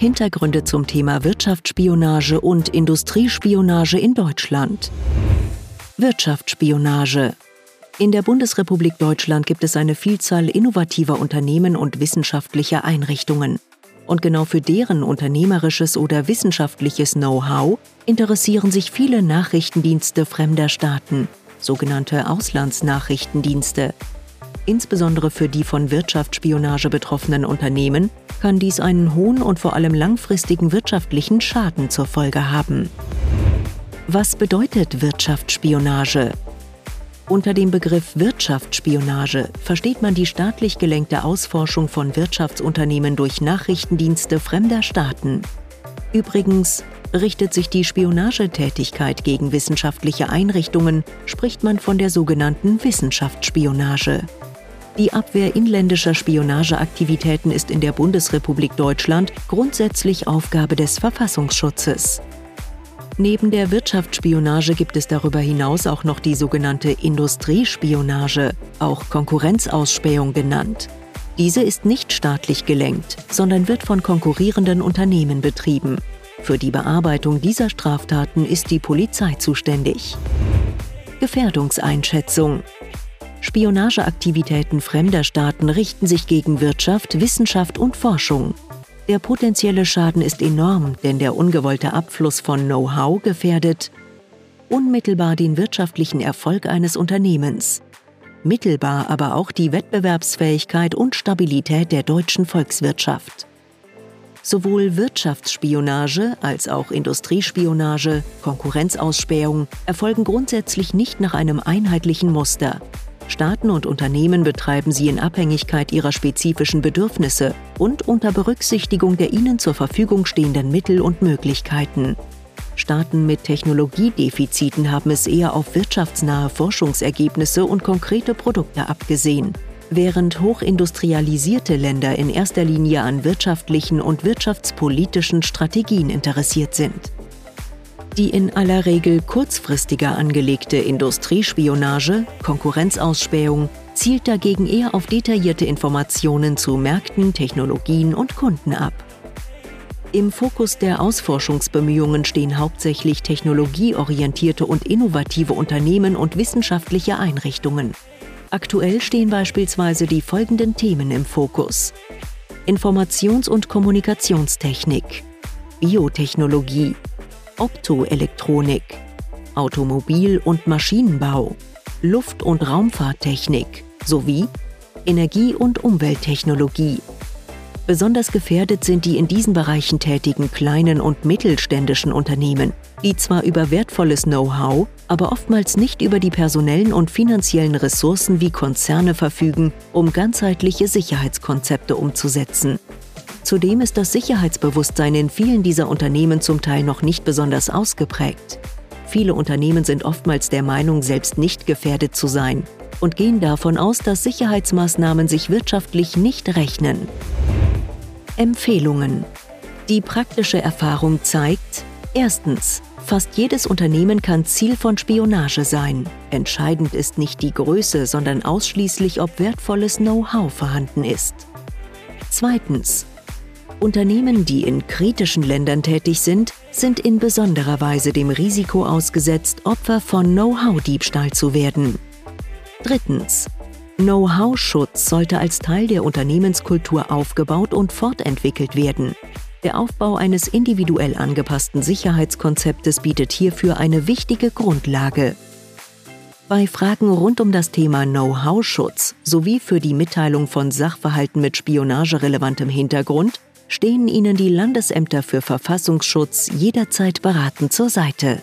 Hintergründe zum Thema Wirtschaftsspionage und Industriespionage in Deutschland. Wirtschaftsspionage. In der Bundesrepublik Deutschland gibt es eine Vielzahl innovativer Unternehmen und wissenschaftlicher Einrichtungen. Und genau für deren unternehmerisches oder wissenschaftliches Know-how interessieren sich viele Nachrichtendienste fremder Staaten, sogenannte Auslandsnachrichtendienste. Insbesondere für die von Wirtschaftsspionage betroffenen Unternehmen kann dies einen hohen und vor allem langfristigen wirtschaftlichen Schaden zur Folge haben. Was bedeutet Wirtschaftsspionage? Unter dem Begriff Wirtschaftsspionage versteht man die staatlich gelenkte Ausforschung von Wirtschaftsunternehmen durch Nachrichtendienste fremder Staaten. Übrigens, richtet sich die Spionagetätigkeit gegen wissenschaftliche Einrichtungen, spricht man von der sogenannten Wissenschaftsspionage. Die Abwehr inländischer Spionageaktivitäten ist in der Bundesrepublik Deutschland grundsätzlich Aufgabe des Verfassungsschutzes. Neben der Wirtschaftsspionage gibt es darüber hinaus auch noch die sogenannte Industriespionage, auch Konkurrenzausspähung genannt. Diese ist nicht staatlich gelenkt, sondern wird von konkurrierenden Unternehmen betrieben. Für die Bearbeitung dieser Straftaten ist die Polizei zuständig. Gefährdungseinschätzung. Spionageaktivitäten fremder Staaten richten sich gegen Wirtschaft, Wissenschaft und Forschung. Der potenzielle Schaden ist enorm, denn der ungewollte Abfluss von Know-how gefährdet unmittelbar den wirtschaftlichen Erfolg eines Unternehmens, mittelbar aber auch die Wettbewerbsfähigkeit und Stabilität der deutschen Volkswirtschaft. Sowohl Wirtschaftsspionage als auch Industriespionage, Konkurrenzausspähung erfolgen grundsätzlich nicht nach einem einheitlichen Muster, Staaten und Unternehmen betreiben sie in Abhängigkeit ihrer spezifischen Bedürfnisse und unter Berücksichtigung der ihnen zur Verfügung stehenden Mittel und Möglichkeiten. Staaten mit Technologiedefiziten haben es eher auf wirtschaftsnahe Forschungsergebnisse und konkrete Produkte abgesehen, während hochindustrialisierte Länder in erster Linie an wirtschaftlichen und wirtschaftspolitischen Strategien interessiert sind. Die in aller Regel kurzfristiger angelegte Industriespionage, Konkurrenzausspähung, zielt dagegen eher auf detaillierte Informationen zu Märkten, Technologien und Kunden ab. Im Fokus der Ausforschungsbemühungen stehen hauptsächlich technologieorientierte und innovative Unternehmen und wissenschaftliche Einrichtungen. Aktuell stehen beispielsweise die folgenden Themen im Fokus. Informations- und Kommunikationstechnik, Biotechnologie, Optoelektronik, Automobil- und Maschinenbau, Luft- und Raumfahrttechnik sowie Energie- und Umwelttechnologie. Besonders gefährdet sind die in diesen Bereichen tätigen kleinen und mittelständischen Unternehmen, die zwar über wertvolles Know-how, aber oftmals nicht über die personellen und finanziellen Ressourcen wie Konzerne verfügen, um ganzheitliche Sicherheitskonzepte umzusetzen. Zudem ist das Sicherheitsbewusstsein in vielen dieser Unternehmen zum Teil noch nicht besonders ausgeprägt. Viele Unternehmen sind oftmals der Meinung, selbst nicht gefährdet zu sein und gehen davon aus, dass Sicherheitsmaßnahmen sich wirtschaftlich nicht rechnen. Empfehlungen. Die praktische Erfahrung zeigt, erstens, fast jedes Unternehmen kann Ziel von Spionage sein. Entscheidend ist nicht die Größe, sondern ausschließlich, ob wertvolles Know-how vorhanden ist. Zweitens, Unternehmen, die in kritischen Ländern tätig sind, sind in besonderer Weise dem Risiko ausgesetzt, Opfer von Know-how-Diebstahl zu werden. Drittens. Know-how-Schutz sollte als Teil der Unternehmenskultur aufgebaut und fortentwickelt werden. Der Aufbau eines individuell angepassten Sicherheitskonzeptes bietet hierfür eine wichtige Grundlage. Bei Fragen rund um das Thema Know-how-Schutz sowie für die Mitteilung von Sachverhalten mit spionagerelevantem Hintergrund stehen Ihnen die Landesämter für Verfassungsschutz jederzeit beratend zur Seite.